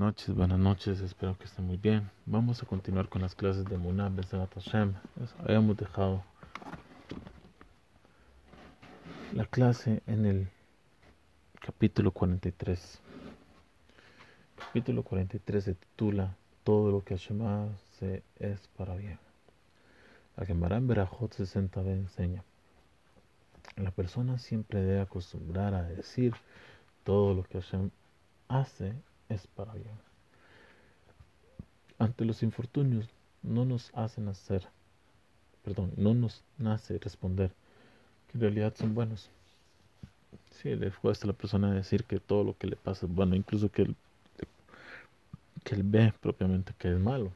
noches, buenas noches, espero que estén muy bien. Vamos a continuar con las clases de Munah Besat Hashem. Habíamos dejado la clase en el capítulo 43. capítulo 43 se titula Todo lo que Hashem hace es para bien. La Gemara en Berajot 60b enseña. La persona siempre debe acostumbrar a decir todo lo que Hashem hace es para bien. Ante los infortunios no nos hacen hacer, perdón, no nos nace responder que en realidad son buenos. Sí, le cuesta a la persona decir que todo lo que le pasa es bueno, incluso que él, que él ve propiamente que es malo.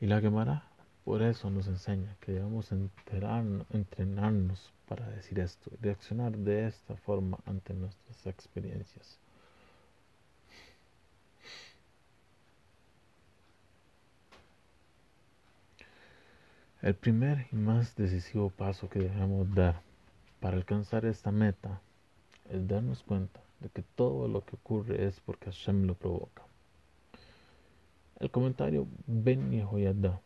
Y la Gemara por eso nos enseña que debemos entrenarnos para decir esto, reaccionar de esta forma ante nuestras experiencias. El primer y más decisivo paso que debemos dar para alcanzar esta meta es darnos cuenta de que todo lo que ocurre es porque Hashem lo provoca. El comentario Ben Yehoyada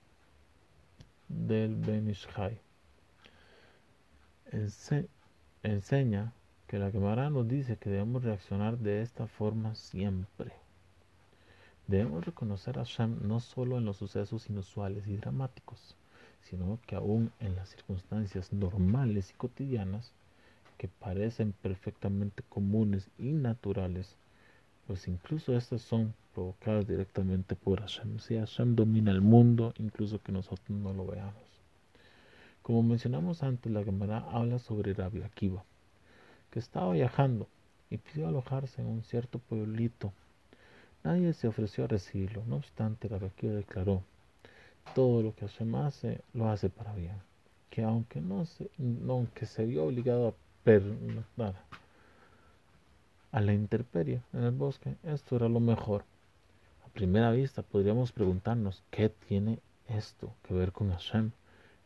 del Benishai. enseña que la Gemara nos dice que debemos reaccionar de esta forma siempre. Debemos reconocer a Hashem no solo en los sucesos inusuales y dramáticos, sino que aún en las circunstancias normales y cotidianas que parecen perfectamente comunes y naturales, pues incluso estas son provocadas directamente por Hashem. Si Hashem domina el mundo, incluso que nosotros no lo veamos. Como mencionamos antes, la Gemara habla sobre Rabbi Akiva, que estaba viajando y pidió alojarse en un cierto pueblito. Nadie se ofreció a recibirlo, no obstante, Rabbi Akiva declaró, todo lo que Hashem hace, lo hace para bien, que aunque no se, aunque se vio obligado a pernoctar a la intemperie en el bosque, esto era lo mejor primera vista podríamos preguntarnos, ¿qué tiene esto que ver con Hashem?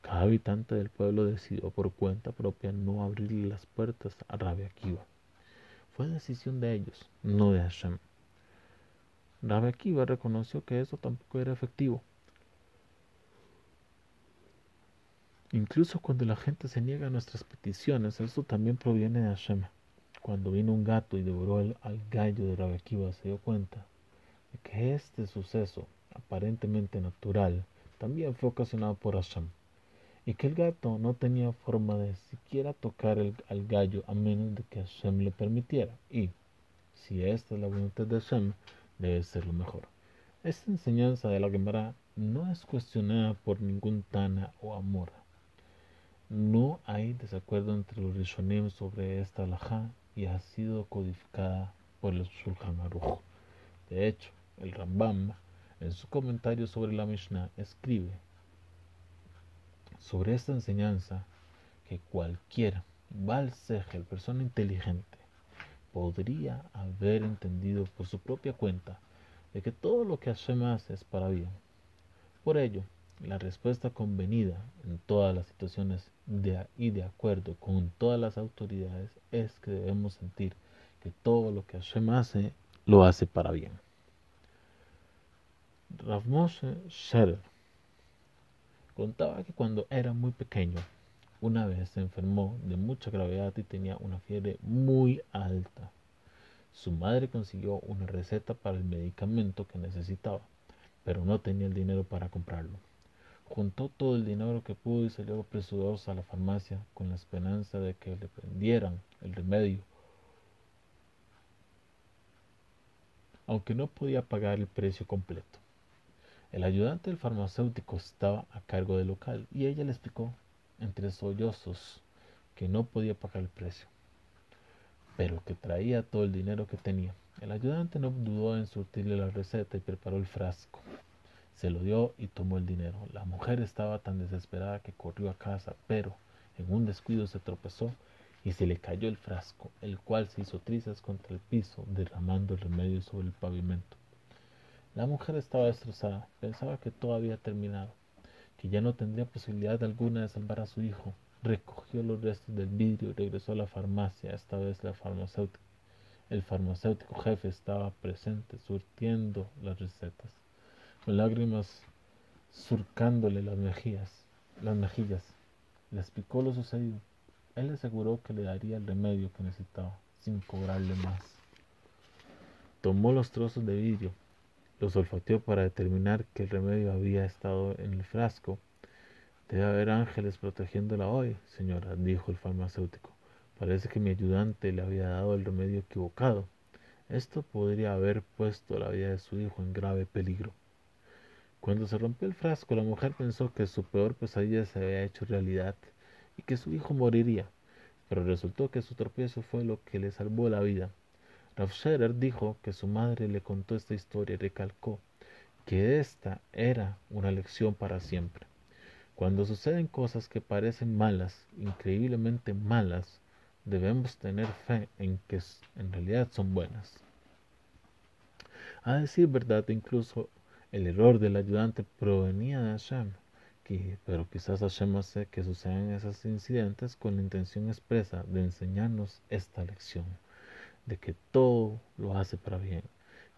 Cada habitante del pueblo decidió por cuenta propia no abrirle las puertas a Rabbi Akiva. Fue decisión de ellos, no de Hashem. Rabbi Akiva reconoció que eso tampoco era efectivo. Incluso cuando la gente se niega a nuestras peticiones, eso también proviene de Hashem. Cuando vino un gato y devoró al gallo de Rabbi Akiva, se dio cuenta que este suceso aparentemente natural también fue ocasionado por Hashem y que el gato no tenía forma de siquiera tocar al gallo a menos de que Hashem le permitiera y si esta es la voluntad de Hashem debe ser lo mejor. Esta enseñanza de la Gemara no es cuestionada por ningún Tana o Amora. No hay desacuerdo entre los Rishonim sobre esta alajá y ha sido codificada por el Shulchan Aruch. De hecho, el Rambam, en su comentario sobre la Mishnah, escribe sobre esta enseñanza que cualquier Baal persona inteligente, podría haber entendido por su propia cuenta de que todo lo que Hashem hace es para bien. Por ello, la respuesta convenida en todas las situaciones y de acuerdo con todas las autoridades es que debemos sentir que todo lo que Hashem hace lo hace para bien. Rav Moshe contaba que cuando era muy pequeño, una vez se enfermó de mucha gravedad y tenía una fiebre muy alta. Su madre consiguió una receta para el medicamento que necesitaba, pero no tenía el dinero para comprarlo. Juntó todo el dinero que pudo y salió apresuroso a la farmacia con la esperanza de que le prendieran el remedio. Aunque no podía pagar el precio completo. El ayudante del farmacéutico estaba a cargo del local y ella le explicó entre sollozos que no podía pagar el precio, pero que traía todo el dinero que tenía. El ayudante no dudó en surtirle la receta y preparó el frasco. Se lo dio y tomó el dinero. La mujer estaba tan desesperada que corrió a casa, pero en un descuido se tropezó y se le cayó el frasco, el cual se hizo trizas contra el piso, derramando el remedio sobre el pavimento. La mujer estaba destrozada, pensaba que todo había terminado, que ya no tendría posibilidad alguna de salvar a su hijo. Recogió los restos del vidrio y regresó a la farmacia, esta vez la farmacéutica. El farmacéutico jefe estaba presente, surtiendo las recetas, con lágrimas surcándole las mejillas, las mejillas. Le explicó lo sucedido. Él le aseguró que le daría el remedio que necesitaba, sin cobrarle más. Tomó los trozos de vidrio, los olfateó para determinar que el remedio había estado en el frasco. Debe haber ángeles protegiéndola hoy, señora, dijo el farmacéutico. Parece que mi ayudante le había dado el remedio equivocado. Esto podría haber puesto la vida de su hijo en grave peligro. Cuando se rompió el frasco, la mujer pensó que su peor pesadilla se había hecho realidad y que su hijo moriría, pero resultó que su tropiezo fue lo que le salvó la vida. Rav dijo que su madre le contó esta historia y recalcó que esta era una lección para siempre. Cuando suceden cosas que parecen malas, increíblemente malas, debemos tener fe en que en realidad son buenas. A decir verdad, incluso el error del ayudante provenía de Hashem, pero quizás Hashem hace que sucedan esos incidentes con la intención expresa de enseñarnos esta lección, de que todo lo hace para bien,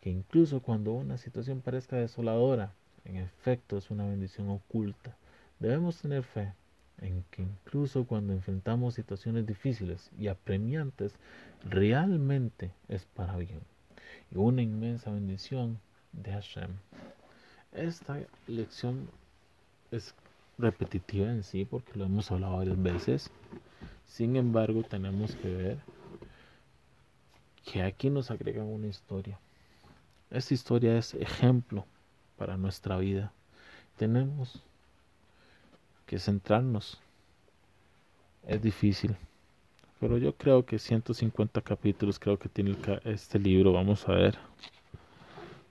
que incluso cuando una situación parezca desoladora, en efecto es una bendición oculta. Debemos tener fe en que incluso cuando enfrentamos situaciones difíciles y apremiantes, realmente es para bien y una inmensa bendición de Hashem. Esta lección es repetitiva en sí porque lo hemos hablado varias veces. Sin embargo, tenemos que ver que aquí nos agregan una historia. Esta historia es ejemplo para nuestra vida. Tenemos que centrarnos. Es difícil. Pero yo creo que 150 capítulos creo que tiene este libro. Vamos a ver.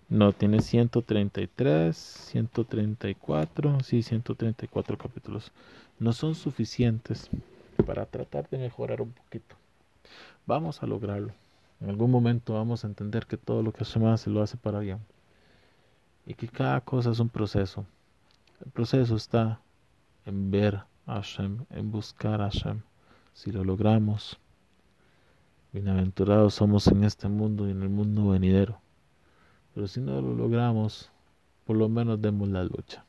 No, tiene 133, 134, sí, 134 capítulos. No son suficientes para tratar de mejorar un poquito. Vamos a lograrlo. En algún momento vamos a entender que todo lo que hacemos se lo hace para bien. Y que cada cosa es un proceso. El proceso está en ver a Hashem, en buscar a Hashem. Si lo logramos, bienaventurados somos en este mundo y en el mundo venidero. Pero si no lo logramos, por lo menos demos la lucha.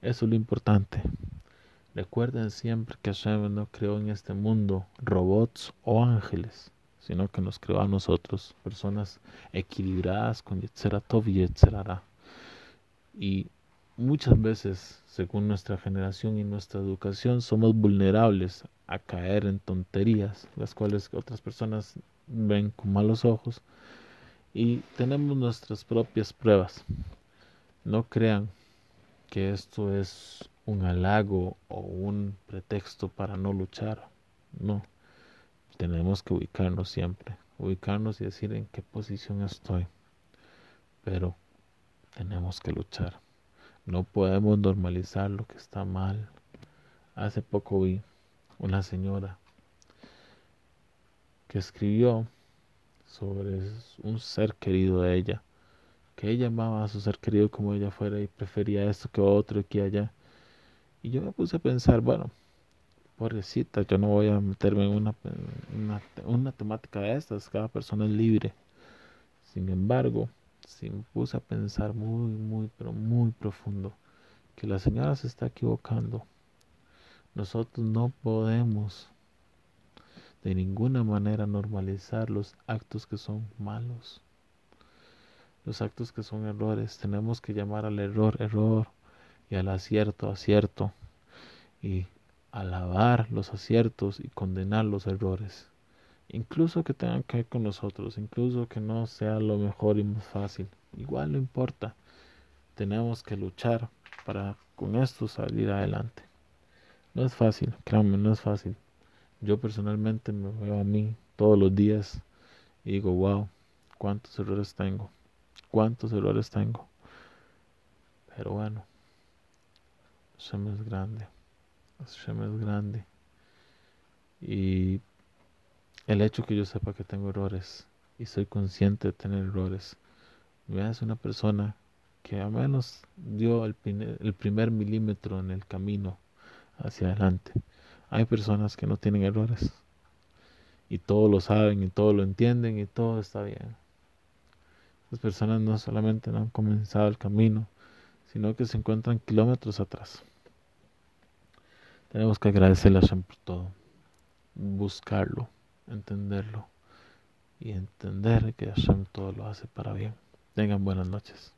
Eso es lo importante. Recuerden siempre que Hashem no creó en este mundo robots o ángeles, sino que nos creó a nosotros, personas equilibradas con Yetzeratov y Yetzerara. Y muchas veces, según nuestra generación y nuestra educación, somos vulnerables a caer en tonterías, las cuales otras personas ven con malos ojos y tenemos nuestras propias pruebas. No crean que esto es un halago o un pretexto para no luchar. No. Tenemos que ubicarnos siempre. Ubicarnos y decir en qué posición estoy. Pero tenemos que luchar. No podemos normalizar lo que está mal. Hace poco vi una señora que escribió sobre un ser querido de ella, que ella amaba a su ser querido como ella fuera y prefería esto que otro y que allá. Y yo me puse a pensar, bueno, pobrecita, yo no voy a meterme en una, una, temática de estas, cada persona es libre. Sin embargo, si me puse a pensar muy, muy, pero muy profundo, que la señora se está equivocando. Nosotros no podemos de ninguna manera normalizar los actos que son malos. Los actos que son errores, tenemos que llamar al error error y al acierto acierto y alabar los aciertos y condenar los errores. Incluso que tengan que ver con nosotros, incluso que no sea lo mejor y más fácil, igual no importa. Tenemos que luchar para con esto salir adelante. No es fácil, créanme, no es fácil. Yo personalmente me veo a mí todos los días y digo, wow, cuántos errores tengo, cuántos errores tengo. Pero bueno, es grande, Hashem es grande. Y el hecho que yo sepa que tengo errores y soy consciente de tener errores, me hace una persona que al menos dio el, el primer milímetro en el camino hacia adelante. Hay personas que no tienen errores y todo lo saben y todo lo entienden y todo está bien. Las personas no solamente no han comenzado el camino, sino que se encuentran kilómetros atrás. Tenemos que agradecerle a Hashem por todo, buscarlo, entenderlo y entender que Hashem todo lo hace para bien. Tengan buenas noches.